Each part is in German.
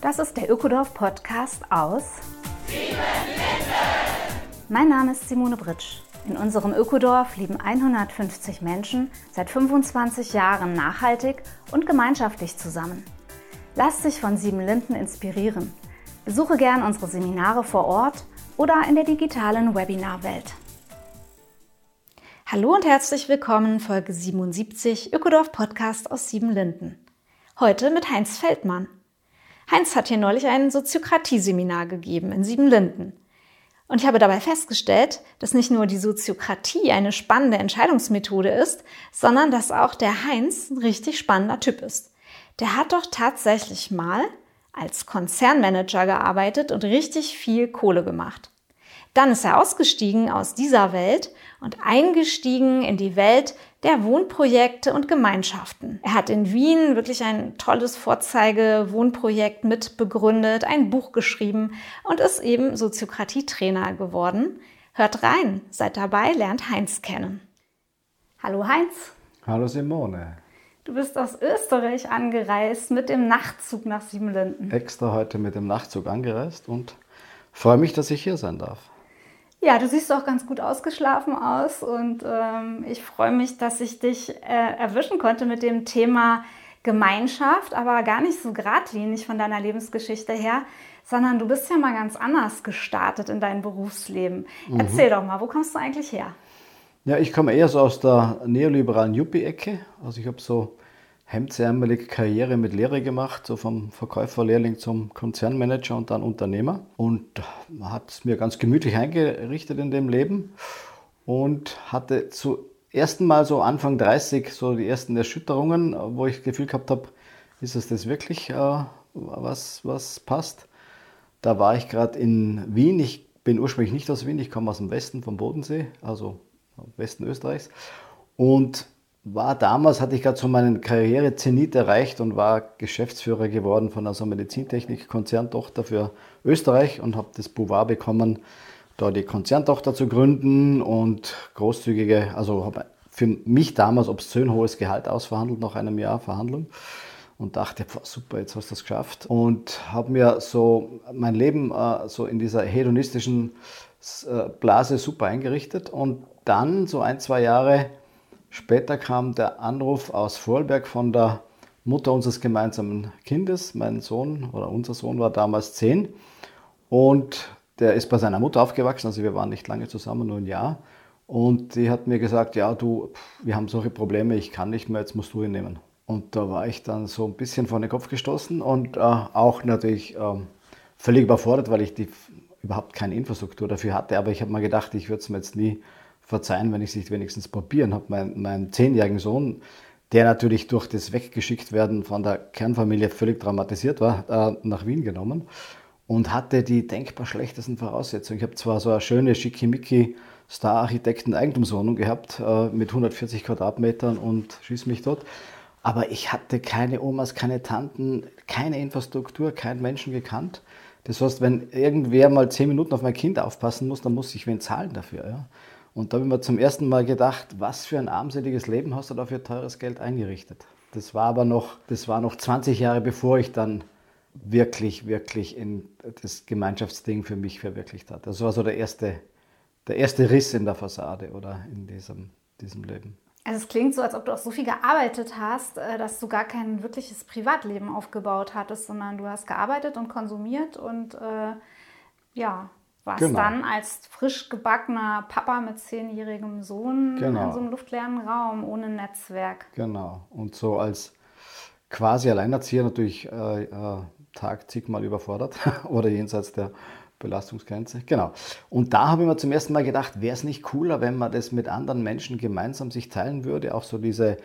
Das ist der Ökodorf Podcast aus Mein Name ist Simone Britsch. In unserem Ökodorf leben 150 Menschen seit 25 Jahren nachhaltig und gemeinschaftlich zusammen. Lass dich von Sieben Linden inspirieren. Besuche gern unsere Seminare vor Ort oder in der digitalen Webinarwelt. Hallo und herzlich willkommen, Folge 77 Ökodorf Podcast aus Siebenlinden. Heute mit Heinz Feldmann. Heinz hat hier neulich ein Soziokratie-Seminar gegeben in Siebenlinden. Und ich habe dabei festgestellt, dass nicht nur die Soziokratie eine spannende Entscheidungsmethode ist, sondern dass auch der Heinz ein richtig spannender Typ ist. Der hat doch tatsächlich mal als Konzernmanager gearbeitet und richtig viel Kohle gemacht. Dann ist er ausgestiegen aus dieser Welt und eingestiegen in die Welt der Wohnprojekte und Gemeinschaften. Er hat in Wien wirklich ein tolles Vorzeige-Wohnprojekt mitbegründet, ein Buch geschrieben und ist eben Soziokratietrainer geworden. Hört rein, seid dabei, lernt Heinz kennen. Hallo Heinz. Hallo Simone. Du bist aus Österreich angereist mit dem Nachtzug nach Siebenlinden. Extra heute mit dem Nachtzug angereist und freue mich, dass ich hier sein darf. Ja, du siehst auch ganz gut ausgeschlafen aus und ähm, ich freue mich, dass ich dich äh, erwischen konnte mit dem Thema Gemeinschaft, aber gar nicht so geradlinig von deiner Lebensgeschichte her, sondern du bist ja mal ganz anders gestartet in deinem Berufsleben. Mhm. Erzähl doch mal, wo kommst du eigentlich her? Ja, ich komme eher so aus der neoliberalen Yuppie-Ecke. Also ich habe so hemdsärmelige Karriere mit Lehre gemacht, so vom Verkäuferlehrling zum Konzernmanager und dann Unternehmer. Und hat es mir ganz gemütlich eingerichtet in dem Leben und hatte zum ersten Mal so Anfang 30 so die ersten Erschütterungen, wo ich das Gefühl gehabt habe, ist es das wirklich, äh, was, was passt? Da war ich gerade in Wien. Ich bin ursprünglich nicht aus Wien, ich komme aus dem Westen vom Bodensee, also Westen Österreichs. Und war damals, hatte ich gerade so meinen Karriere-Zenit erreicht und war Geschäftsführer geworden von einer Medizintechnik-Konzerntochter für Österreich und habe das Pouvoir bekommen, da die Konzerntochter zu gründen und großzügige, also habe für mich damals obszön hohes Gehalt ausverhandelt nach einem Jahr Verhandlung und dachte, super, jetzt hast du das geschafft und habe mir so mein Leben äh, so in dieser hedonistischen äh, Blase super eingerichtet und dann so ein, zwei Jahre Später kam der Anruf aus Vorarlberg von der Mutter unseres gemeinsamen Kindes. Mein Sohn oder unser Sohn war damals zehn und der ist bei seiner Mutter aufgewachsen. Also wir waren nicht lange zusammen, nur ein Jahr. Und die hat mir gesagt, ja du, wir haben solche Probleme, ich kann nicht mehr, jetzt musst du ihn nehmen. Und da war ich dann so ein bisschen vor den Kopf gestoßen und äh, auch natürlich äh, völlig überfordert, weil ich die, überhaupt keine Infrastruktur dafür hatte. Aber ich habe mir gedacht, ich würde es mir jetzt nie verzeihen, wenn ich es nicht wenigstens probieren habe. Mein, meinen zehnjährigen Sohn, der natürlich durch das Weggeschickt werden von der Kernfamilie völlig traumatisiert war, äh, nach Wien genommen und hatte die denkbar schlechtesten Voraussetzungen. Ich habe zwar so eine schöne schickimicki Star-Architekten-Eigentumswohnung gehabt äh, mit 140 Quadratmetern und schieß mich dort, aber ich hatte keine Omas, keine Tanten, keine Infrastruktur, keinen Menschen gekannt. Das heißt, wenn irgendwer mal zehn Minuten auf mein Kind aufpassen muss, dann muss ich wen zahlen dafür. Ja? Und da habe ich mir zum ersten Mal gedacht, was für ein armseliges Leben hast du da für teures Geld eingerichtet. Das war aber noch, das war noch 20 Jahre bevor ich dann wirklich, wirklich in das Gemeinschaftsding für mich verwirklicht hatte. Das war so der erste, der erste Riss in der Fassade oder in diesem, diesem Leben. Also es klingt so, als ob du auch so viel gearbeitet hast, äh, dass du gar kein wirkliches Privatleben aufgebaut hattest, sondern du hast gearbeitet und konsumiert und äh, ja, warst genau. dann als frisch gebackener Papa mit zehnjährigem Sohn genau. in so einem luftleeren Raum ohne Netzwerk. Genau. Und so als quasi Alleinerzieher natürlich äh, äh, Tag zigmal überfordert oder jenseits der Belastungsgrenze. Genau. Und da habe ich mir zum ersten Mal gedacht, wäre es nicht cooler, wenn man das mit anderen Menschen gemeinsam sich teilen würde, auch so diese,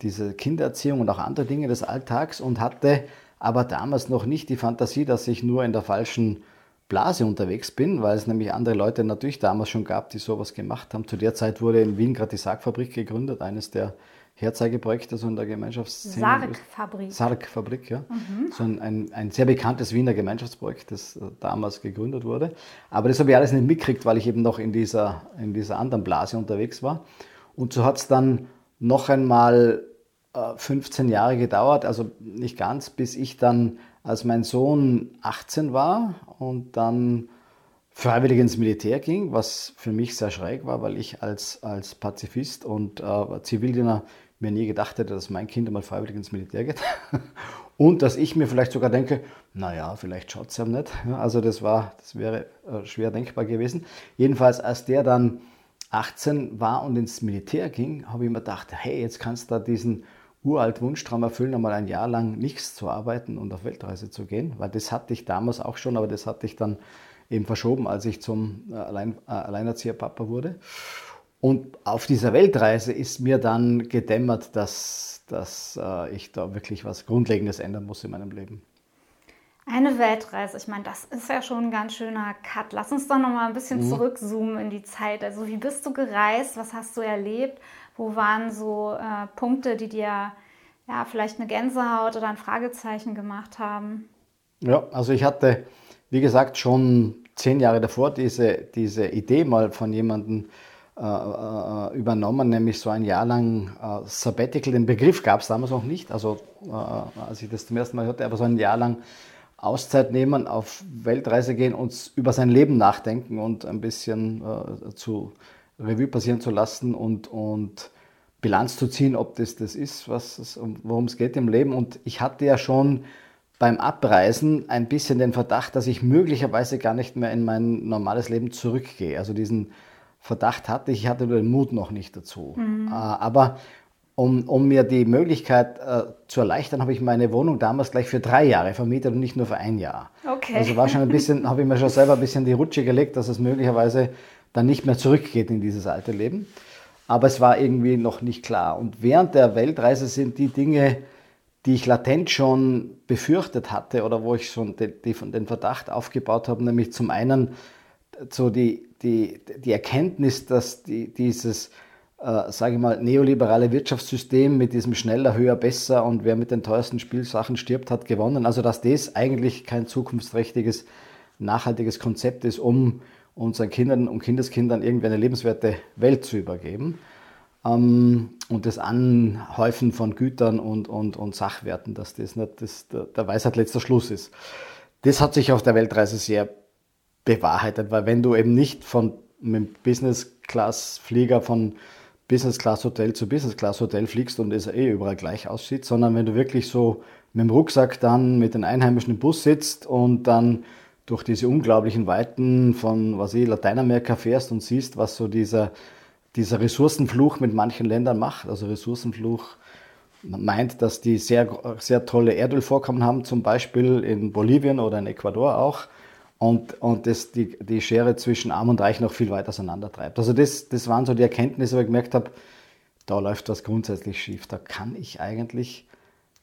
diese Kindererziehung und auch andere Dinge des Alltags und hatte aber damals noch nicht die Fantasie, dass ich nur in der falschen Blase unterwegs bin, weil es nämlich andere Leute natürlich damals schon gab, die sowas gemacht haben. Zu der Zeit wurde in Wien gerade die Sargfabrik gegründet, eines der Herzeigeprojekte so in der Gemeinschaftsszene. Sargfabrik. Sargfabrik, ja. Mhm. So ein, ein, ein, sehr bekanntes Wiener Gemeinschaftsprojekt, das äh, damals gegründet wurde. Aber das habe ich alles nicht mitgekriegt, weil ich eben noch in dieser, in dieser anderen Blase unterwegs war. Und so hat es dann noch einmal 15 Jahre gedauert, also nicht ganz, bis ich dann, als mein Sohn 18 war und dann freiwillig ins Militär ging, was für mich sehr schräg war, weil ich als, als Pazifist und äh, Zivildiener mir nie gedacht hätte, dass mein Kind einmal freiwillig ins Militär geht. und dass ich mir vielleicht sogar denke, naja, vielleicht schaut es ja nicht. Also das war, das wäre äh, schwer denkbar gewesen. Jedenfalls, als der dann 18 war und ins Militär ging, habe ich mir gedacht, hey, jetzt kannst du da diesen uralt Wunschtraum erfüllen, einmal ein Jahr lang nichts zu arbeiten und auf Weltreise zu gehen, weil das hatte ich damals auch schon, aber das hatte ich dann eben verschoben, als ich zum äh, Allein, äh, Alleinerzieher-Papa wurde. Und auf dieser Weltreise ist mir dann gedämmert, dass, dass äh, ich da wirklich was Grundlegendes ändern muss in meinem Leben. Eine Weltreise, ich meine, das ist ja schon ein ganz schöner Cut. Lass uns doch noch mal ein bisschen mhm. zurückzoomen in die Zeit. Also wie bist du gereist? Was hast du erlebt? Wo waren so äh, Punkte, die dir ja vielleicht eine Gänsehaut oder ein Fragezeichen gemacht haben? Ja, also ich hatte, wie gesagt, schon zehn Jahre davor diese, diese Idee mal von jemandem äh, äh, übernommen, nämlich so ein Jahr lang äh, Sabbatical. Den Begriff gab es damals noch nicht, also äh, als ich das zum ersten Mal hörte, aber so ein Jahr lang Auszeit nehmen, auf Weltreise gehen und über sein Leben nachdenken und ein bisschen äh, zu Revue passieren zu lassen und, und Bilanz zu ziehen, ob das das ist, worum es geht im Leben. Und ich hatte ja schon beim Abreisen ein bisschen den Verdacht, dass ich möglicherweise gar nicht mehr in mein normales Leben zurückgehe. Also diesen Verdacht hatte ich, hatte nur den Mut noch nicht dazu. Mhm. Äh, aber um, um, mir die Möglichkeit äh, zu erleichtern, habe ich meine Wohnung damals gleich für drei Jahre vermietet und nicht nur für ein Jahr. Okay. Also war schon ein bisschen, habe ich mir schon selber ein bisschen die Rutsche gelegt, dass es möglicherweise dann nicht mehr zurückgeht in dieses alte Leben. Aber es war irgendwie noch nicht klar. Und während der Weltreise sind die Dinge, die ich latent schon befürchtet hatte oder wo ich schon den, den Verdacht aufgebaut habe, nämlich zum einen so die, die, die Erkenntnis, dass die, dieses, äh, sage ich mal, neoliberale Wirtschaftssystem mit diesem schneller, höher, besser und wer mit den teuersten Spielsachen stirbt, hat gewonnen. Also dass das eigentlich kein zukunftsträchtiges, nachhaltiges Konzept ist, um unseren Kindern und Kindeskindern irgendwie eine lebenswerte Welt zu übergeben. Ähm, und das Anhäufen von Gütern und, und, und Sachwerten, dass das nicht das, der, Weisheit letzter Schluss ist. Das hat sich auf der Weltreise sehr bewahrheitet, weil wenn du eben nicht von einem Business-Class-Flieger von Business-Class-Hotel zu Business-Class-Hotel fliegst und es eh überall gleich aussieht, sondern wenn du wirklich so mit dem Rucksack dann mit den Einheimischen im Bus sitzt und dann durch diese unglaublichen Weiten von, was ich, Lateinamerika fährst und siehst, was so dieser, dieser Ressourcenfluch mit manchen Ländern macht. Also Ressourcenfluch meint, dass die sehr, sehr tolle Erdölvorkommen haben, zum Beispiel in Bolivien oder in Ecuador auch und, und das die, die Schere zwischen Arm und Reich noch viel weiter auseinandertreibt. Also das, das waren so die Erkenntnisse, wo ich gemerkt habe, da läuft was grundsätzlich schief. Da kann ich eigentlich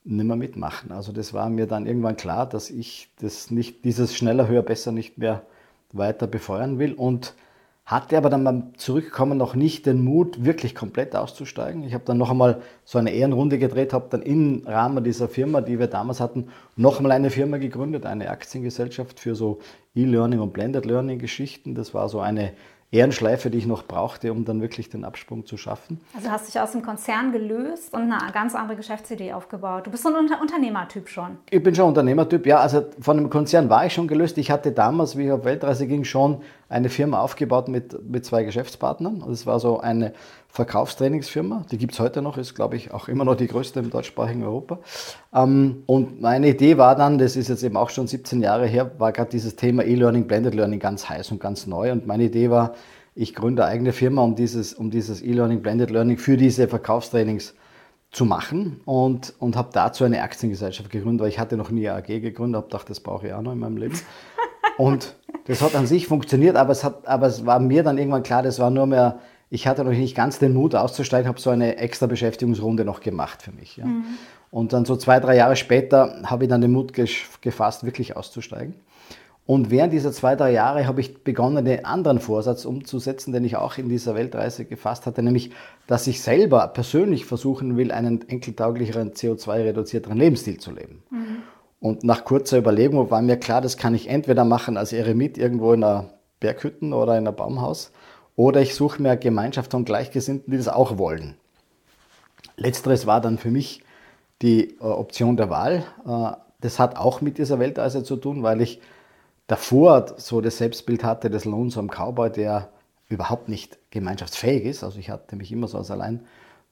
nicht mehr mitmachen. Also das war mir dann irgendwann klar, dass ich das nicht, dieses schneller, höher, besser nicht mehr weiter befeuern will und hatte aber dann beim Zurückkommen noch nicht den Mut, wirklich komplett auszusteigen. Ich habe dann noch einmal so eine Ehrenrunde gedreht, habe dann im Rahmen dieser Firma, die wir damals hatten, noch einmal eine Firma gegründet, eine Aktiengesellschaft für so E-Learning und Blended Learning Geschichten. Das war so eine Ehrenschleife, die ich noch brauchte, um dann wirklich den Absprung zu schaffen. Also hast dich aus dem Konzern gelöst und eine ganz andere Geschäftsidee aufgebaut. Du bist so ein Unter Unternehmertyp schon. Ich bin schon Unternehmertyp, ja. Also von dem Konzern war ich schon gelöst. Ich hatte damals, wie ich auf Weltreise ging, schon eine Firma aufgebaut mit, mit zwei Geschäftspartnern. Das war so eine Verkaufstrainingsfirma. Die gibt es heute noch, ist, glaube ich, auch immer noch die größte im deutschsprachigen Europa. Ähm, und meine Idee war dann, das ist jetzt eben auch schon 17 Jahre her, war gerade dieses Thema E-Learning, Blended Learning ganz heiß und ganz neu. Und meine Idee war, ich gründe eine eigene Firma, um dieses, um dieses E-Learning, Blended Learning für diese Verkaufstrainings zu machen und, und habe dazu eine Aktiengesellschaft gegründet, weil ich hatte noch nie eine AG gegründet, habe gedacht, das brauche ich auch noch in meinem Leben. Und das hat an sich funktioniert, aber es, hat, aber es war mir dann irgendwann klar, das war nur mehr ich hatte noch nicht ganz den Mut auszusteigen, habe so eine extra Beschäftigungsrunde noch gemacht für mich. Ja. Mhm. Und dann so zwei, drei Jahre später habe ich dann den Mut gefasst, wirklich auszusteigen. Und während dieser zwei, drei Jahre habe ich begonnen, einen anderen Vorsatz umzusetzen, den ich auch in dieser Weltreise gefasst hatte, nämlich, dass ich selber persönlich versuchen will, einen enkeltauglicheren, CO2-reduzierteren Lebensstil zu leben. Mhm. Und nach kurzer Überlegung war mir klar, das kann ich entweder machen als Eremit irgendwo in einer Berghütten oder in einem Baumhaus oder ich suche mir eine Gemeinschaft von Gleichgesinnten, die das auch wollen. Letzteres war dann für mich die äh, Option der Wahl. Äh, das hat auch mit dieser Weltreise zu tun, weil ich davor so das Selbstbild hatte des lohnsamen Cowboy, der überhaupt nicht gemeinschaftsfähig ist. Also ich hatte mich immer so als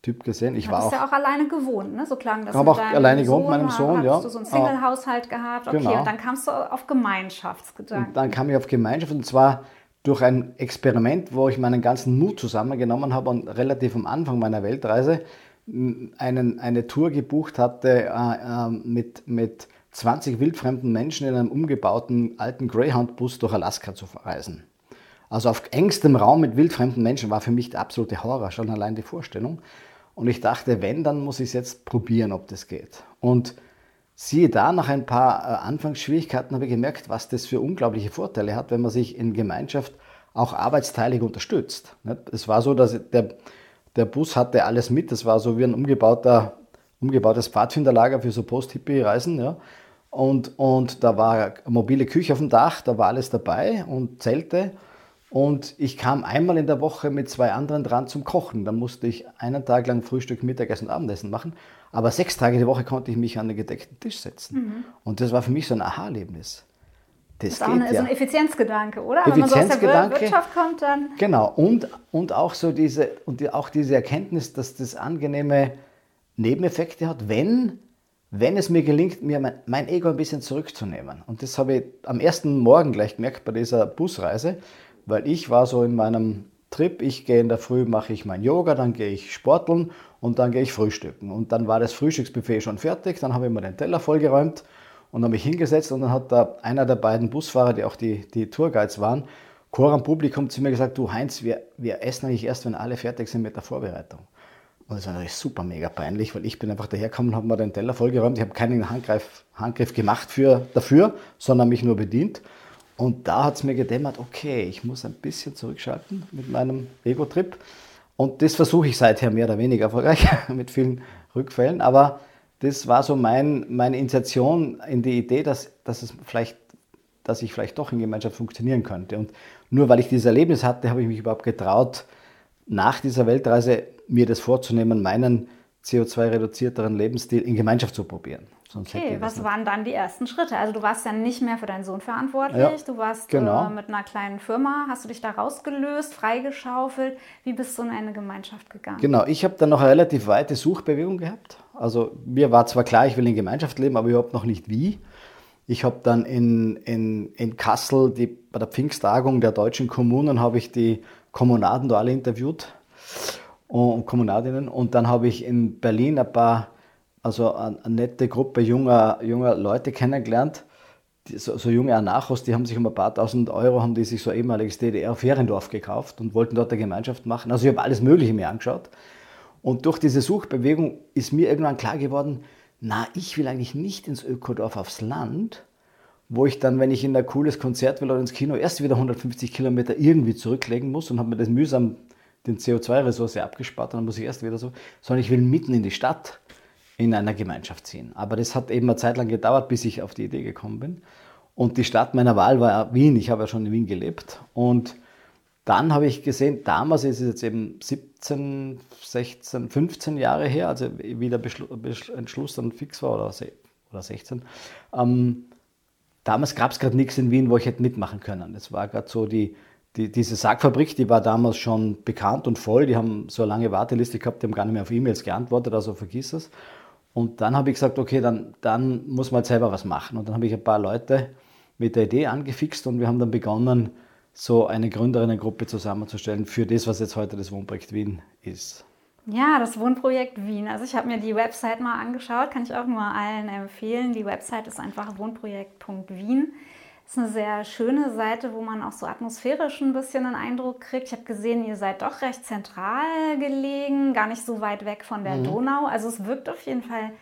Alleintyp gesehen. Ich du war auch, ja auch alleine gewohnt, ne? So klang das. Ich habe auch alleine gewohnt mit meinem Sohn, ja. Hast du so einen Single-Haushalt gehabt? Okay, genau. und dann kamst du auf Gemeinschaftsgedanken. Und dann kam ich auf Gemeinschaft und zwar durch ein Experiment, wo ich meinen ganzen Mut zusammengenommen habe und relativ am Anfang meiner Weltreise einen, eine Tour gebucht hatte äh, äh, mit, mit 20 wildfremden Menschen in einem umgebauten alten Greyhound-Bus durch Alaska zu verreisen. Also auf engstem Raum mit wildfremden Menschen war für mich der absolute Horror, schon allein die Vorstellung. Und ich dachte, wenn, dann muss ich es jetzt probieren, ob das geht. Und siehe da, nach ein paar äh, Anfangsschwierigkeiten habe ich gemerkt, was das für unglaubliche Vorteile hat, wenn man sich in Gemeinschaft auch arbeitsteilig unterstützt. Es war so, dass der, der Bus hatte alles mit. Das war so wie ein umgebauter, umgebautes Pfadfinderlager für so Post-Hippie-Reisen. Ja. Und, und da war eine mobile Küche auf dem Dach, da war alles dabei und Zelte. Und ich kam einmal in der Woche mit zwei anderen dran zum Kochen. Da musste ich einen Tag lang Frühstück, Mittagessen und Abendessen machen. Aber sechs Tage die Woche konnte ich mich an den gedeckten Tisch setzen. Mhm. Und das war für mich so ein Aha-Erlebnis. Das, das ist auch eine, ja. so ein Effizienzgedanke, oder? Wenn man so aus der Wirtschaft kommt, dann. Genau, und, und auch so diese, und die, auch diese Erkenntnis, dass das angenehme Nebeneffekte hat, wenn, wenn es mir gelingt, mir mein, mein Ego ein bisschen zurückzunehmen. Und das habe ich am ersten Morgen gleich gemerkt bei dieser Busreise, weil ich war so in meinem Trip, ich gehe in der Früh, mache ich mein Yoga, dann gehe ich sporteln und dann gehe ich frühstücken. Und dann war das Frühstücksbuffet schon fertig, dann habe ich mir den Teller vollgeräumt und habe mich hingesetzt und dann hat da einer der beiden Busfahrer, die auch die, die Tourguides waren, Chor am Publikum zu mir gesagt, du Heinz, wir, wir essen eigentlich erst, wenn alle fertig sind mit der Vorbereitung. Und das war natürlich super mega peinlich, weil ich bin einfach dahergekommen und habe mir den Teller vollgeräumt. Ich habe keinen Handgreif, Handgriff gemacht für, dafür, sondern mich nur bedient. Und da hat es mir gedämmert, okay, ich muss ein bisschen zurückschalten mit meinem Ego-Trip. Und das versuche ich seither mehr oder weniger erfolgreich mit vielen Rückfällen. Aber das war so mein, meine Initiation in die Idee, dass, dass, es vielleicht, dass ich vielleicht doch in Gemeinschaft funktionieren könnte. Und nur weil ich dieses Erlebnis hatte, habe ich mich überhaupt getraut, nach dieser Weltreise mir das vorzunehmen, meinen CO2-reduzierteren Lebensstil in Gemeinschaft zu probieren. Sonst okay, was waren dann die ersten Schritte? Also du warst ja nicht mehr für deinen Sohn verantwortlich, ja, du warst genau. äh, mit einer kleinen Firma, hast du dich da rausgelöst, freigeschaufelt? Wie bist du in eine Gemeinschaft gegangen? Genau, ich habe dann noch eine relativ weite Suchbewegung gehabt. Also mir war zwar klar, ich will in Gemeinschaft leben, aber überhaupt noch nicht wie. Ich habe dann in, in, in Kassel die, bei der Pfingsttagung der deutschen Kommunen habe ich die Kommunaden da alle interviewt und Kommunadinnen und dann habe ich in Berlin ein paar also eine, eine nette Gruppe junger, junger Leute kennengelernt, die, so, so, junge Anarchos, die haben sich um ein paar tausend Euro, haben die sich so ein ehemaliges DDR-Feriendorf gekauft und wollten dort eine Gemeinschaft machen. Also ich habe alles Mögliche mir angeschaut. Und durch diese Suchbewegung ist mir irgendwann klar geworden, na, ich will eigentlich nicht ins Ökodorf aufs Land, wo ich dann, wenn ich in ein cooles Konzert will oder ins Kino, erst wieder 150 Kilometer irgendwie zurücklegen muss und habe mir das mühsam den CO2-Ressource abgespart und dann muss ich erst wieder so, sondern ich will mitten in die Stadt in einer Gemeinschaft ziehen. Aber das hat eben eine Zeit lang gedauert, bis ich auf die Idee gekommen bin. Und die Stadt meiner Wahl war Wien. Ich habe ja schon in Wien gelebt. Und dann habe ich gesehen, damals ist es jetzt eben 17, 16, 15 Jahre her, also wie der Entschluss dann fix war oder, oder 16. Ähm, damals gab es gerade nichts in Wien, wo ich hätte mitmachen können. Das war gerade so die, die, diese Sargfabrik, die war damals schon bekannt und voll. Die haben so eine lange Warteliste gehabt, die haben gar nicht mehr auf E-Mails geantwortet, also vergiss es. Und dann habe ich gesagt, okay, dann, dann muss man halt selber was machen. Und dann habe ich ein paar Leute mit der Idee angefixt und wir haben dann begonnen, so eine Gründerinnengruppe zusammenzustellen für das, was jetzt heute das Wohnprojekt Wien ist. Ja, das Wohnprojekt Wien. Also ich habe mir die Website mal angeschaut, kann ich auch nur allen empfehlen. Die Website ist einfach wohnprojekt.wien. Das ist eine sehr schöne Seite, wo man auch so atmosphärisch ein bisschen einen Eindruck kriegt. Ich habe gesehen, ihr seid doch recht zentral gelegen, gar nicht so weit weg von der mhm. Donau. Also es wirkt auf jeden Fall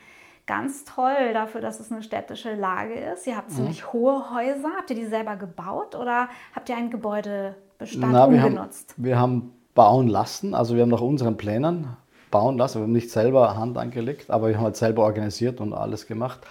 ganz toll dafür, dass es eine städtische Lage ist. Ihr habt mhm. ziemlich hohe Häuser. Habt ihr die selber gebaut oder habt ihr einen Gebäudebestand Na, umgenutzt? Wir haben, wir haben bauen lassen, also wir haben nach unseren Plänen bauen lassen. Wir haben nicht selber Hand angelegt, aber wir haben halt selber organisiert und alles gemacht.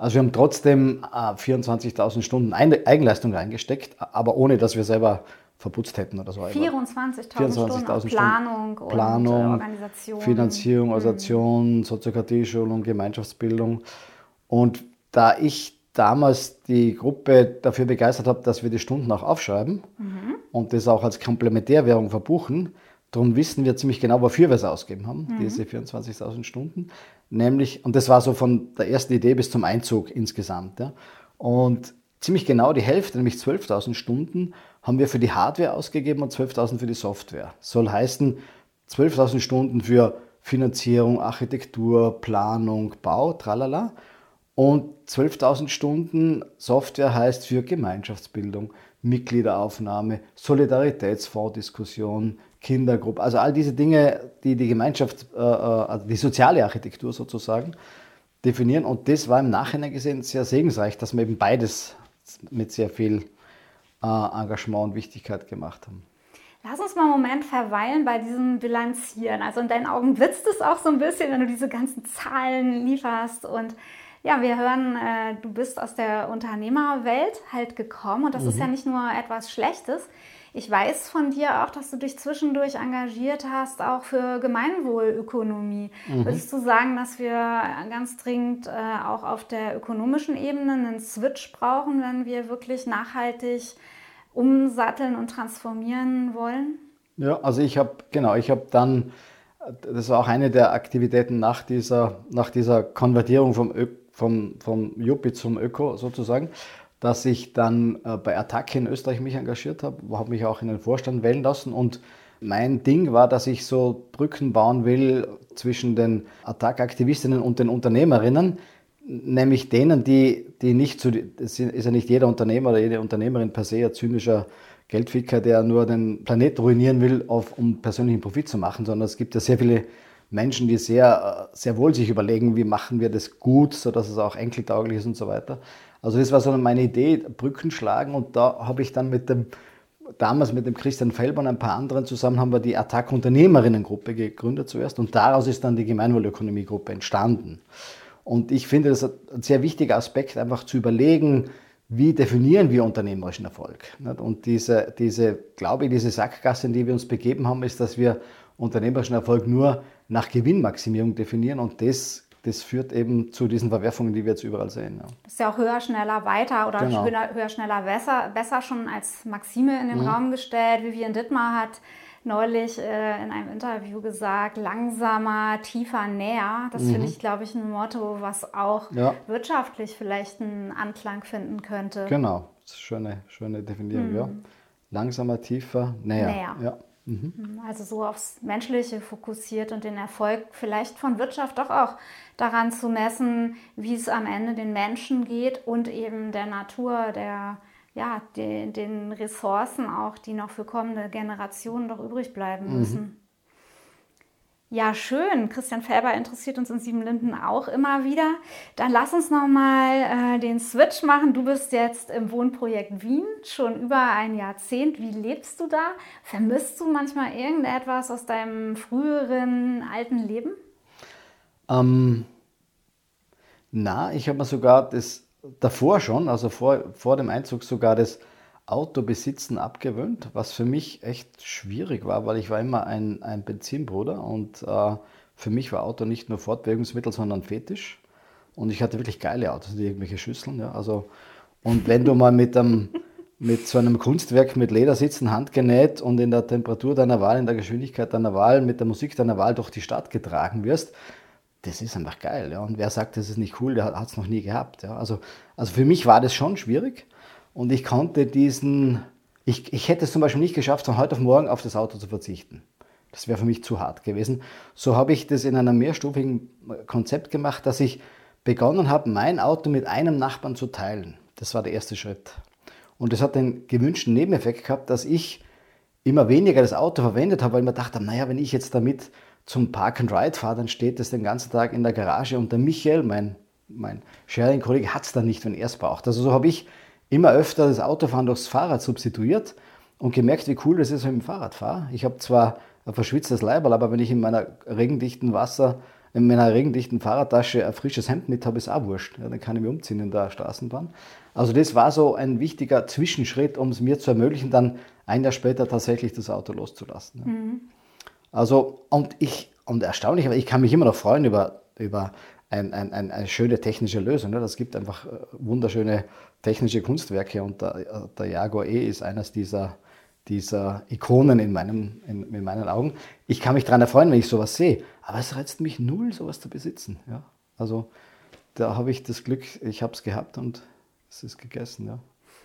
Also wir haben trotzdem äh, 24.000 Stunden Eigenleistung reingesteckt, aber ohne dass wir selber verputzt hätten oder so. 24.000 24 Stunden Planung, Stunden. Planung und Organisation. Finanzierung, mhm. Organisation, mhm. Soziokratie-Schulung, Gemeinschaftsbildung. Und da ich damals die Gruppe dafür begeistert habe, dass wir die Stunden auch aufschreiben mhm. und das auch als Komplementärwährung verbuchen, darum wissen wir ziemlich genau, wofür wir es ausgeben haben, mhm. diese 24.000 Stunden. Nämlich, und das war so von der ersten Idee bis zum Einzug insgesamt. Ja. Und ziemlich genau die Hälfte, nämlich 12.000 Stunden, haben wir für die Hardware ausgegeben und 12.000 für die Software. Soll heißen 12.000 Stunden für Finanzierung, Architektur, Planung, Bau, tralala. Und 12.000 Stunden Software heißt für Gemeinschaftsbildung, Mitgliederaufnahme, Solidaritätsfondsdiskussion, Kindergruppe, also all diese Dinge, die die Gemeinschaft, äh, äh, also die soziale Architektur sozusagen definieren. Und das war im Nachhinein gesehen sehr segensreich, dass wir eben beides mit sehr viel äh, Engagement und Wichtigkeit gemacht haben. Lass uns mal einen Moment verweilen bei diesem Bilanzieren. Also in deinen Augen blitzt es auch so ein bisschen, wenn du diese ganzen Zahlen lieferst. Und ja, wir hören, äh, du bist aus der Unternehmerwelt halt gekommen und das mhm. ist ja nicht nur etwas Schlechtes. Ich weiß von dir auch, dass du dich zwischendurch engagiert hast, auch für Gemeinwohlökonomie. Mhm. Würdest du sagen, dass wir ganz dringend äh, auch auf der ökonomischen Ebene einen Switch brauchen, wenn wir wirklich nachhaltig umsatteln und transformieren wollen? Ja, also ich habe, genau, ich habe dann, das war auch eine der Aktivitäten nach dieser, nach dieser Konvertierung vom, Ö, vom, vom Juppie zum Öko sozusagen, dass ich dann äh, bei Attacke in Österreich mich engagiert habe, habe mich auch in den Vorstand wählen lassen und mein Ding war, dass ich so Brücken bauen will zwischen den Attack-Aktivistinnen und den Unternehmerinnen, nämlich denen, die, die nicht zu, es ist ja nicht jeder Unternehmer oder jede Unternehmerin per se ein zynischer Geldficker, der nur den Planet ruinieren will, auf, um persönlichen Profit zu machen, sondern es gibt ja sehr viele Menschen, die sehr, sehr wohl sich überlegen, wie machen wir das gut, sodass es auch enkeltauglich ist und so weiter. Also das war so meine Idee, Brücken schlagen und da habe ich dann mit dem, damals mit dem Christian Felber und ein paar anderen zusammen haben wir die Attack Unternehmerinnengruppe gegründet zuerst und daraus ist dann die Gemeinwohlökonomiegruppe entstanden. Und ich finde das ein sehr wichtiger Aspekt, einfach zu überlegen, wie definieren wir unternehmerischen Erfolg? Und diese, diese, glaube ich, diese Sackgasse, in die wir uns begeben haben, ist, dass wir unternehmerischen Erfolg nur nach Gewinnmaximierung definieren und das das führt eben zu diesen Verwerfungen, die wir jetzt überall sehen. Ja. Das ist ja auch höher, schneller, weiter oder genau. höher, höher, schneller, besser, besser schon als Maxime in den mhm. Raum gestellt. Vivian Dittmar hat neulich äh, in einem Interview gesagt, langsamer, tiefer, näher. Das mhm. finde ich, glaube ich, ein Motto, was auch ja. wirtschaftlich vielleicht einen Anklang finden könnte. Genau, das ist eine schöne, schöne Definition. Mhm. Ja. Langsamer, tiefer, näher. näher. Ja. Mhm. Also so aufs Menschliche fokussiert und den Erfolg vielleicht von Wirtschaft doch auch daran zu messen, wie es am Ende den Menschen geht und eben der Natur, der, ja, den, den Ressourcen auch, die noch für kommende Generationen doch übrig bleiben mhm. müssen. Mhm. Ja, schön. Christian Felber interessiert uns in Siebenlinden auch immer wieder. Dann lass uns nochmal äh, den Switch machen. Du bist jetzt im Wohnprojekt Wien, schon über ein Jahrzehnt. Wie lebst du da? Vermisst du manchmal irgendetwas aus deinem früheren alten Leben? Ähm, na, ich habe mir sogar das davor schon, also vor, vor dem Einzug sogar das Autobesitzen abgewöhnt, was für mich echt schwierig war, weil ich war immer ein, ein Benzinbruder und äh, für mich war Auto nicht nur Fortbewegungsmittel, sondern Fetisch. Und ich hatte wirklich geile Autos, die irgendwelche Schüsseln. Ja, also, und wenn du mal mit, einem, mit so einem Kunstwerk mit Ledersitzen handgenäht und in der Temperatur deiner Wahl, in der Geschwindigkeit deiner Wahl, mit der Musik deiner Wahl durch die Stadt getragen wirst, das ist einfach geil. Ja. Und wer sagt, das ist nicht cool, der hat es noch nie gehabt. Ja. Also, also für mich war das schon schwierig. Und ich konnte diesen, ich, ich hätte es zum Beispiel nicht geschafft, von heute auf morgen auf das Auto zu verzichten. Das wäre für mich zu hart gewesen. So habe ich das in einem mehrstufigen Konzept gemacht, dass ich begonnen habe, mein Auto mit einem Nachbarn zu teilen. Das war der erste Schritt. Und das hat den gewünschten Nebeneffekt gehabt, dass ich immer weniger das Auto verwendet habe, weil ich mir dachte, naja, wenn ich jetzt damit zum Park and Ride fahre, dann steht das den ganzen Tag in der Garage und der Michael, mein, mein Sharing-Kollege, hat es dann nicht, wenn er es braucht. Also so habe ich immer öfter das Autofahren durchs Fahrrad substituiert und gemerkt, wie cool das ist, wenn ich mit dem Fahrrad fahre. Ich habe zwar ein verschwitztes Leiberl, aber wenn ich in meiner regendichten Wasser in meiner regendichten Fahrradtasche ein frisches Hemd mit habe, ist auch wurscht. Ja, dann kann ich mich umziehen in der Straßenbahn. Also das war so ein wichtiger Zwischenschritt, um es mir zu ermöglichen, dann ein Jahr später tatsächlich das Auto loszulassen. Ja. Mhm. Also, und ich, und erstaunlich, aber ich kann mich immer noch freuen über, über ein, ein, ein, eine schöne technische Lösung. Ne? Das gibt einfach äh, wunderschöne technische Kunstwerke und der, der Jaguar E ist eines dieser, dieser Ikonen in, meinem, in, in meinen Augen. Ich kann mich daran erfreuen, wenn ich sowas sehe, aber es reizt mich null, sowas zu besitzen. Ja? Also da habe ich das Glück, ich habe es gehabt und es ist gegessen. Ja.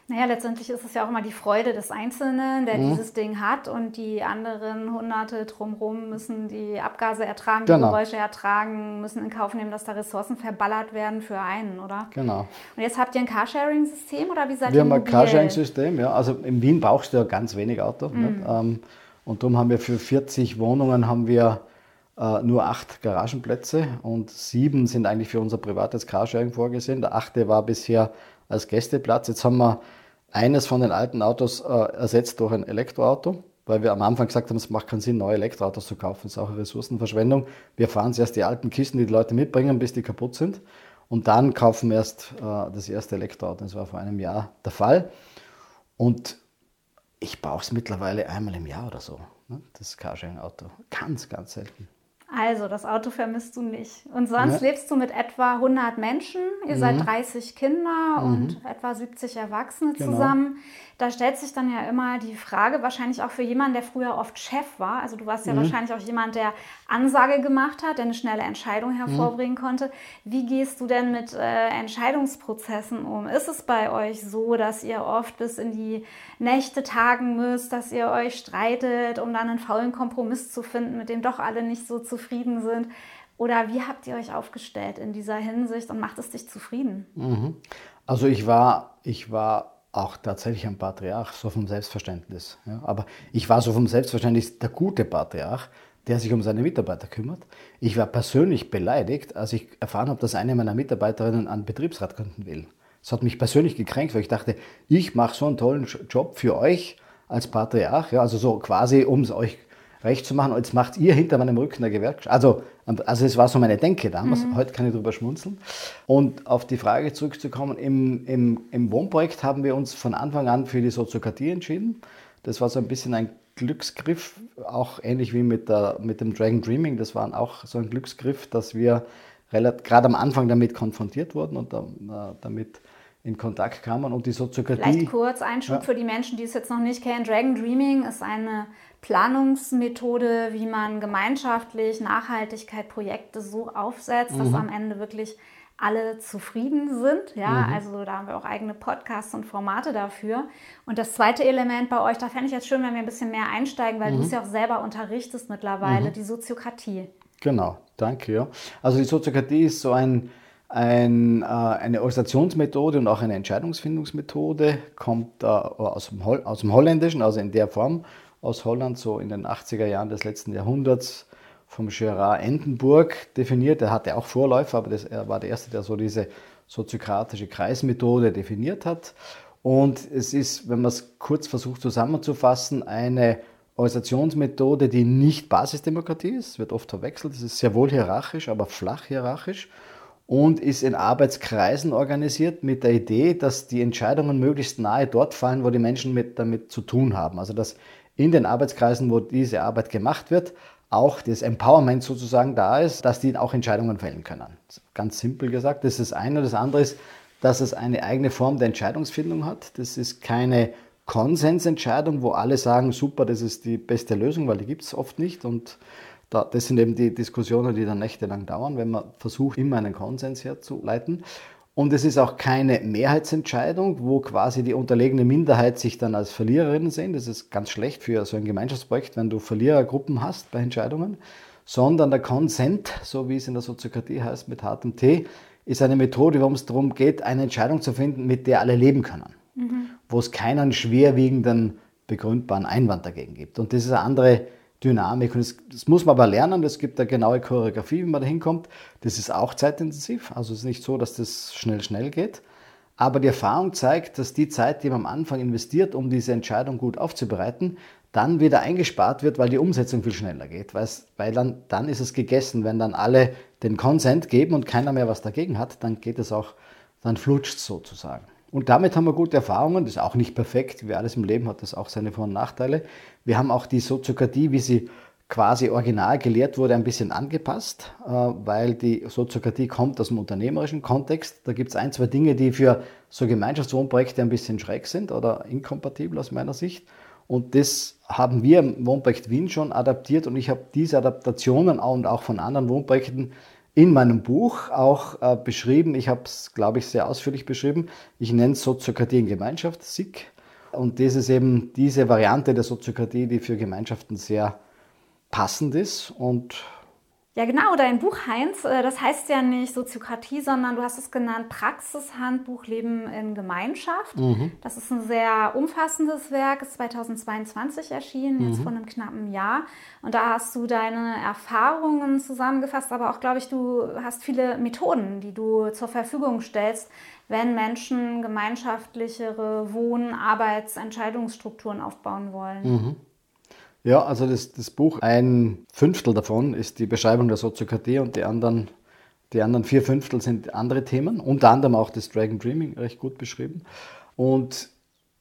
Naja, letztendlich ist es ja auch immer die Freude des Einzelnen, der mhm. dieses Ding hat und die anderen Hunderte drumherum müssen die Abgase ertragen, genau. die Geräusche ertragen, müssen in Kauf nehmen, dass da Ressourcen verballert werden für einen, oder? Genau. Und jetzt habt ihr ein Carsharing-System oder wie seid ihr Wir haben ein Carsharing-System, ja. Also in Wien brauchst du ja ganz wenig Auto. Mhm. Ähm, und darum haben wir für 40 Wohnungen haben wir äh, nur acht Garagenplätze und sieben sind eigentlich für unser privates Carsharing vorgesehen. Der achte war bisher als Gästeplatz. Jetzt haben wir eines von den alten Autos äh, ersetzt durch ein Elektroauto, weil wir am Anfang gesagt haben, es macht keinen Sinn, neue Elektroautos zu kaufen. Das ist auch eine Ressourcenverschwendung. Wir fahren zuerst die alten Kisten, die die Leute mitbringen, bis die kaputt sind. Und dann kaufen wir erst äh, das erste Elektroauto. Das war vor einem Jahr der Fall. Und ich brauche es mittlerweile einmal im Jahr oder so, ne? das Carsharing-Auto. Ganz, ganz selten. Also, das Auto vermisst du nicht. Und sonst ja. lebst du mit etwa 100 Menschen. Ihr mhm. seid 30 Kinder mhm. und etwa 70 Erwachsene genau. zusammen. Da stellt sich dann ja immer die Frage, wahrscheinlich auch für jemanden, der früher oft Chef war. Also, du warst ja mhm. wahrscheinlich auch jemand, der Ansage gemacht hat, der eine schnelle Entscheidung mhm. hervorbringen konnte. Wie gehst du denn mit äh, Entscheidungsprozessen um? Ist es bei euch so, dass ihr oft bis in die Nächte tagen müsst, dass ihr euch streitet, um dann einen faulen Kompromiss zu finden, mit dem doch alle nicht so zufrieden sind? Oder wie habt ihr euch aufgestellt in dieser Hinsicht und macht es dich zufrieden? Mhm. Also ich war, ich war auch tatsächlich ein Patriarch, so vom Selbstverständnis. Ja. Aber ich war so vom Selbstverständnis der gute Patriarch, der sich um seine Mitarbeiter kümmert. Ich war persönlich beleidigt, als ich erfahren habe, dass eine meiner Mitarbeiterinnen einen Betriebsrat gründen will. Das hat mich persönlich gekränkt, weil ich dachte, ich mache so einen tollen Job für euch als Patriarch, ja, also so quasi, um es euch recht zu machen. Jetzt macht ihr hinter meinem Rücken der Gewerkschaft. Also, also es war so meine Denke damals. Mhm. Heute kann ich darüber schmunzeln. Und auf die Frage zurückzukommen, im, im, im Wohnprojekt haben wir uns von Anfang an für die Soziokratie entschieden. Das war so ein bisschen ein Glücksgriff, auch ähnlich wie mit, der, mit dem Dragon Dreaming. Das war auch so ein Glücksgriff, dass wir gerade am Anfang damit konfrontiert wurden und damit in Kontakt kamen und die Soziokratie. Vielleicht kurz Einschub ja. für die Menschen, die es jetzt noch nicht kennen. Dragon Dreaming ist eine Planungsmethode, wie man gemeinschaftlich Nachhaltigkeit-Projekte so aufsetzt, mhm. dass am Ende wirklich alle zufrieden sind. Ja, mhm. also da haben wir auch eigene Podcasts und Formate dafür. Und das zweite Element bei euch, da fände ich jetzt schön, wenn wir ein bisschen mehr einsteigen, weil mhm. du es ja auch selber unterrichtest mittlerweile, mhm. die Soziokratie. Genau, danke. Ja. Also die Soziokratie ist so ein ein, äh, eine Organisationsmethode und auch eine Entscheidungsfindungsmethode kommt äh, aus, dem aus dem Holländischen, also in der Form aus Holland, so in den 80er Jahren des letzten Jahrhunderts vom Gerard Endenburg definiert. Er hatte auch Vorläufer, aber das, er war der Erste, der so diese soziokratische Kreismethode definiert hat. Und es ist, wenn man es kurz versucht zusammenzufassen, eine Organisationsmethode, die nicht Basisdemokratie ist, wird oft verwechselt. Es ist sehr wohl hierarchisch, aber flach hierarchisch und ist in Arbeitskreisen organisiert mit der Idee, dass die Entscheidungen möglichst nahe dort fallen, wo die Menschen mit, damit zu tun haben. Also dass in den Arbeitskreisen, wo diese Arbeit gemacht wird, auch das Empowerment sozusagen da ist, dass die auch Entscheidungen fällen können. Ganz simpel gesagt, das ist das eine. Das andere ist, dass es eine eigene Form der Entscheidungsfindung hat. Das ist keine Konsensentscheidung, wo alle sagen, super, das ist die beste Lösung, weil die gibt es oft nicht. Und da, das sind eben die Diskussionen, die dann nächtelang dauern, wenn man versucht, immer einen Konsens herzuleiten. Und es ist auch keine Mehrheitsentscheidung, wo quasi die unterlegene Minderheit sich dann als Verliererin sehen. Das ist ganz schlecht für so ein Gemeinschaftsprojekt, wenn du Verlierergruppen hast bei Entscheidungen. Sondern der Konsent, so wie es in der Soziokratie heißt, mit hartem T, ist eine Methode, wo es darum geht, eine Entscheidung zu finden, mit der alle leben können. Mhm. Wo es keinen schwerwiegenden, begründbaren Einwand dagegen gibt. Und das ist eine andere Dynamik. Und das, das, muss man aber lernen. Es gibt eine genaue Choreografie, wie man da hinkommt. Das ist auch zeitintensiv. Also es ist nicht so, dass das schnell, schnell geht. Aber die Erfahrung zeigt, dass die Zeit, die man am Anfang investiert, um diese Entscheidung gut aufzubereiten, dann wieder eingespart wird, weil die Umsetzung viel schneller geht. Weil dann, dann ist es gegessen. Wenn dann alle den Consent geben und keiner mehr was dagegen hat, dann geht es auch, dann flutscht sozusagen. Und damit haben wir gute Erfahrungen. Das ist auch nicht perfekt. Wie alles im Leben hat das auch seine Vor- und Nachteile. Wir haben auch die Soziokratie, wie sie quasi original gelehrt wurde, ein bisschen angepasst, äh, weil die Soziokratie kommt aus dem unternehmerischen Kontext. Da gibt es ein, zwei Dinge, die für so Gemeinschaftswohnprojekte ein bisschen schräg sind oder inkompatibel aus meiner Sicht. Und das haben wir im Wohnprojekt Wien schon adaptiert und ich habe diese Adaptationen und auch von anderen Wohnprojekten in meinem Buch auch äh, beschrieben. Ich habe es, glaube ich, sehr ausführlich beschrieben. Ich nenne es Soziokratie in Gemeinschaft, SIG. Und das ist eben diese Variante der Soziokratie, die für Gemeinschaften sehr passend ist und ja, genau, dein Buch Heinz, äh, das heißt ja nicht Soziokratie, sondern du hast es genannt Praxishandbuch Leben in Gemeinschaft. Mhm. Das ist ein sehr umfassendes Werk, ist 2022 erschienen, mhm. jetzt vor einem knappen Jahr. Und da hast du deine Erfahrungen zusammengefasst, aber auch, glaube ich, du hast viele Methoden, die du zur Verfügung stellst, wenn Menschen gemeinschaftlichere Wohn-, Arbeits-, Entscheidungsstrukturen aufbauen wollen. Mhm. Ja, also das, das Buch, ein Fünftel davon ist die Beschreibung der Soziokratie und die anderen, die anderen vier Fünftel sind andere Themen, unter anderem auch das Dragon Dreaming recht gut beschrieben. Und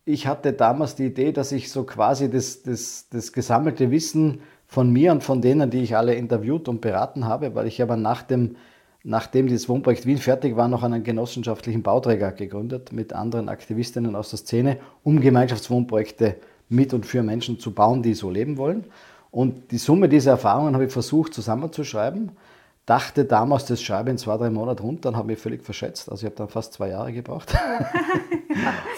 ich hatte damals die Idee, dass ich so quasi das, das, das gesammelte Wissen von mir und von denen, die ich alle interviewt und beraten habe, weil ich aber nach dem, nachdem dieses Wohnprojekt Wien fertig war, noch einen genossenschaftlichen Bauträger gegründet mit anderen Aktivistinnen aus der Szene, um Gemeinschaftswohnprojekte zu mit und für Menschen zu bauen, die so leben wollen. Und die Summe dieser Erfahrungen habe ich versucht zusammenzuschreiben. Dachte damals, das schreibe in zwei, drei Monaten runter, dann habe ich völlig verschätzt. Also ich habe dann fast zwei Jahre gebraucht.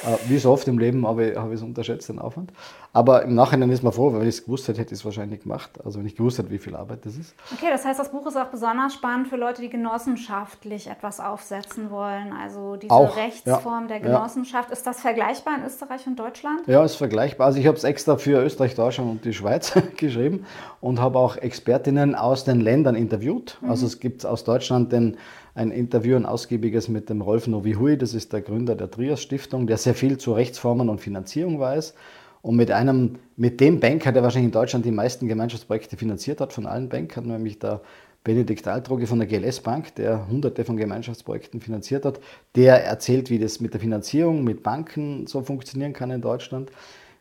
Äh, wie so oft im Leben habe ich, habe ich es unterschätzt, den Aufwand. Aber im Nachhinein ist man froh, weil ich es gewusst hätte, hätte ich es wahrscheinlich gemacht. Also wenn ich gewusst hätte, wie viel Arbeit das ist. Okay, das heißt, das Buch ist auch besonders spannend für Leute, die genossenschaftlich etwas aufsetzen wollen. Also diese auch, Rechtsform ja, der Genossenschaft. Ja. Ist das vergleichbar in Österreich und Deutschland? Ja, ist vergleichbar. Also ich habe es extra für Österreich, Deutschland und die Schweiz geschrieben und habe auch Expertinnen aus den Ländern interviewt. Mhm. Also es gibt aus Deutschland den ein Interview, ein ausgiebiges mit dem Rolf Novihui, das ist der Gründer der Trias Stiftung, der sehr viel zu Rechtsformen und Finanzierung weiß. Und mit einem, mit dem Banker, der wahrscheinlich in Deutschland die meisten Gemeinschaftsprojekte finanziert hat von allen Bankern, nämlich der Benedikt Altroge von der GLS Bank, der hunderte von Gemeinschaftsprojekten finanziert hat, der erzählt, wie das mit der Finanzierung, mit Banken so funktionieren kann in Deutschland.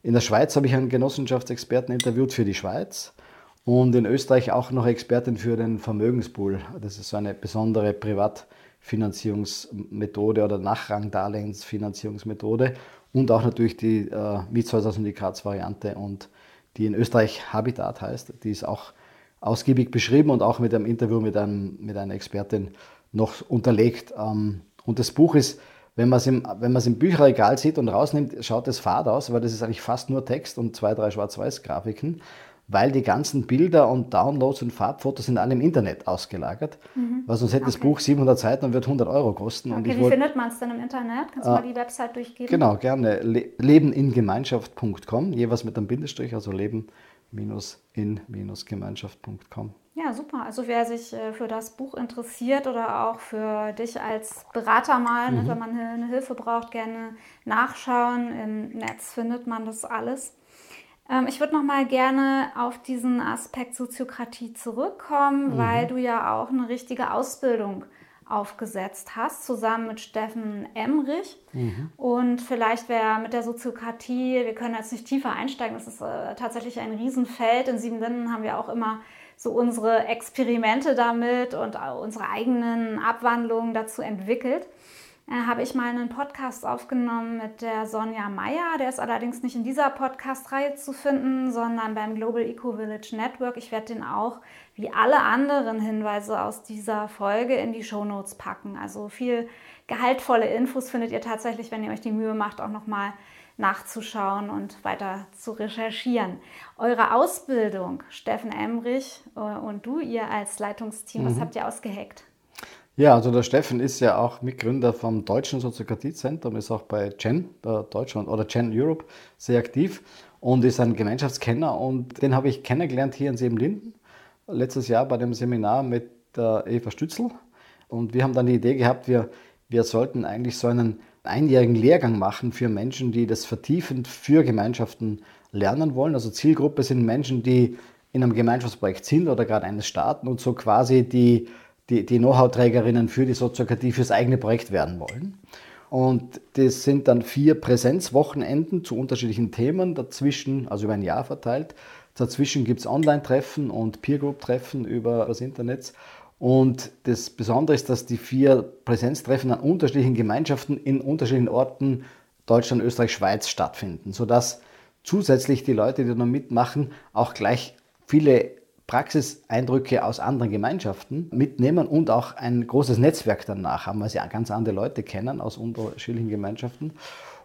In der Schweiz habe ich einen Genossenschaftsexperten interviewt für die Schweiz und in Österreich auch noch Expertin für den Vermögenspool. Das ist so eine besondere Privatfinanzierungsmethode oder Nachrangdarlehensfinanzierungsmethode und auch natürlich die äh, Mietshäuser-Syndikatsvariante und die in Österreich Habitat heißt. Die ist auch ausgiebig beschrieben und auch mit einem Interview mit, einem, mit einer Expertin noch unterlegt. Ähm, und das Buch ist, wenn man es im, im Bücherregal sieht und rausnimmt, schaut es fad aus, weil das ist eigentlich fast nur Text und zwei, drei Schwarz-Weiß-Grafiken weil die ganzen Bilder und Downloads und Farbfotos sind alle im Internet ausgelagert. Mhm. Weil sonst hätte okay. das Buch 700 Seiten und wird 100 Euro kosten. Okay, wie wollt, findet man es denn im Internet? Kannst du äh, mal die Website durchgeben? Genau, gerne. Le lebeningemeinschaft.com, jeweils mit einem Bindestrich, also leben-in-gemeinschaft.com. Ja, super. Also wer sich äh, für das Buch interessiert oder auch für dich als Berater mal, ne, mhm. wenn man eine Hilfe braucht, gerne nachschauen. Im Netz findet man das alles. Ähm, ich würde noch mal gerne auf diesen Aspekt Soziokratie zurückkommen, mhm. weil du ja auch eine richtige Ausbildung aufgesetzt hast, zusammen mit Steffen Emrich. Mhm. Und vielleicht wäre mit der Soziokratie, wir können jetzt nicht tiefer einsteigen, das ist äh, tatsächlich ein Riesenfeld. In Sieben Linden haben wir auch immer so unsere Experimente damit und unsere eigenen Abwandlungen dazu entwickelt äh, habe ich mal einen Podcast aufgenommen mit der Sonja Meyer. Der ist allerdings nicht in dieser Podcast-Reihe zu finden, sondern beim Global Eco Village Network. Ich werde den auch, wie alle anderen Hinweise aus dieser Folge, in die Show Notes packen. Also viel gehaltvolle Infos findet ihr tatsächlich, wenn ihr euch die Mühe macht, auch nochmal nachzuschauen und weiter zu recherchieren. Eure Ausbildung, Steffen Emrich äh, und du, ihr als Leitungsteam, mhm. was habt ihr ausgeheckt? Ja, also der Steffen ist ja auch Mitgründer vom Deutschen Soziokratiezentrum, ist auch bei Gen Deutschland oder Gen Europe sehr aktiv und ist ein Gemeinschaftskenner und den habe ich kennengelernt hier in Siebenlinden letztes Jahr bei dem Seminar mit der Eva Stützel und wir haben dann die Idee gehabt, wir, wir sollten eigentlich so einen einjährigen Lehrgang machen für Menschen, die das vertiefend für Gemeinschaften lernen wollen. Also Zielgruppe sind Menschen, die in einem Gemeinschaftsprojekt sind oder gerade eines starten und so quasi die, die, die Know-how-Trägerinnen für die Soziokratie fürs eigene Projekt werden wollen. Und das sind dann vier Präsenzwochenenden zu unterschiedlichen Themen, dazwischen, also über ein Jahr verteilt. Dazwischen gibt es Online-Treffen und Peer-Group-Treffen über das Internet. Und das Besondere ist, dass die vier Präsenztreffen an unterschiedlichen Gemeinschaften in unterschiedlichen Orten Deutschland, Österreich, Schweiz stattfinden, sodass zusätzlich die Leute, die da mitmachen, auch gleich viele Praxiseindrücke aus anderen Gemeinschaften mitnehmen und auch ein großes Netzwerk danach haben, weil sie ganz andere Leute kennen aus unterschiedlichen Gemeinschaften.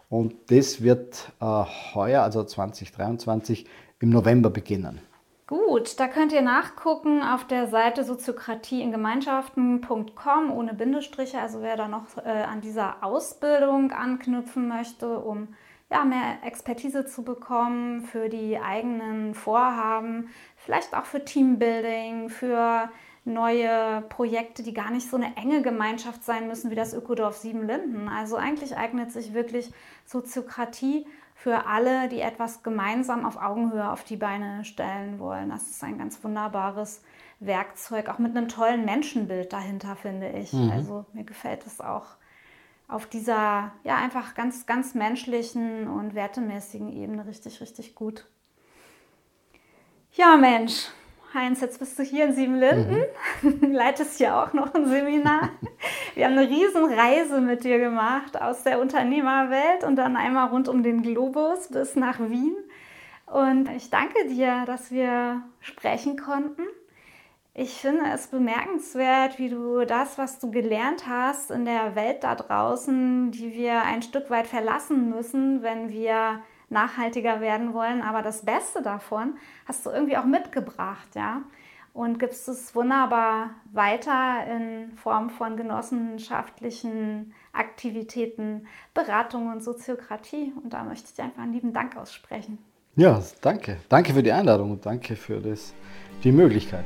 Und das wird äh, heuer, also 2023, im November beginnen. Gut, da könnt ihr nachgucken auf der Seite soziokratieingemeinschaften.com ohne Bindestriche. Also wer da noch äh, an dieser Ausbildung anknüpfen möchte, um ja, mehr Expertise zu bekommen für die eigenen Vorhaben, vielleicht auch für Teambuilding, für neue Projekte, die gar nicht so eine enge Gemeinschaft sein müssen wie das Ökodorf Siebenlinden. Also eigentlich eignet sich wirklich Soziokratie für alle, die etwas gemeinsam auf Augenhöhe auf die Beine stellen wollen. Das ist ein ganz wunderbares Werkzeug, auch mit einem tollen Menschenbild dahinter, finde ich. Mhm. Also mir gefällt es auch auf dieser ja einfach ganz, ganz menschlichen und wertemäßigen Ebene richtig, richtig gut. Ja, Mensch, Heinz, jetzt bist du hier in Siebenlinden, mhm. leitest ja auch noch ein Seminar. Wir haben eine Riesenreise mit dir gemacht aus der Unternehmerwelt und dann einmal rund um den Globus bis nach Wien. Und ich danke dir, dass wir sprechen konnten. Ich finde es bemerkenswert, wie du das, was du gelernt hast in der Welt da draußen, die wir ein Stück weit verlassen müssen, wenn wir nachhaltiger werden wollen, aber das Beste davon hast du irgendwie auch mitgebracht, ja? Und gibst es wunderbar weiter in Form von genossenschaftlichen Aktivitäten, Beratung und Soziokratie. Und da möchte ich dir einfach einen lieben Dank aussprechen. Ja, danke. Danke für die Einladung und danke für das, die Möglichkeit.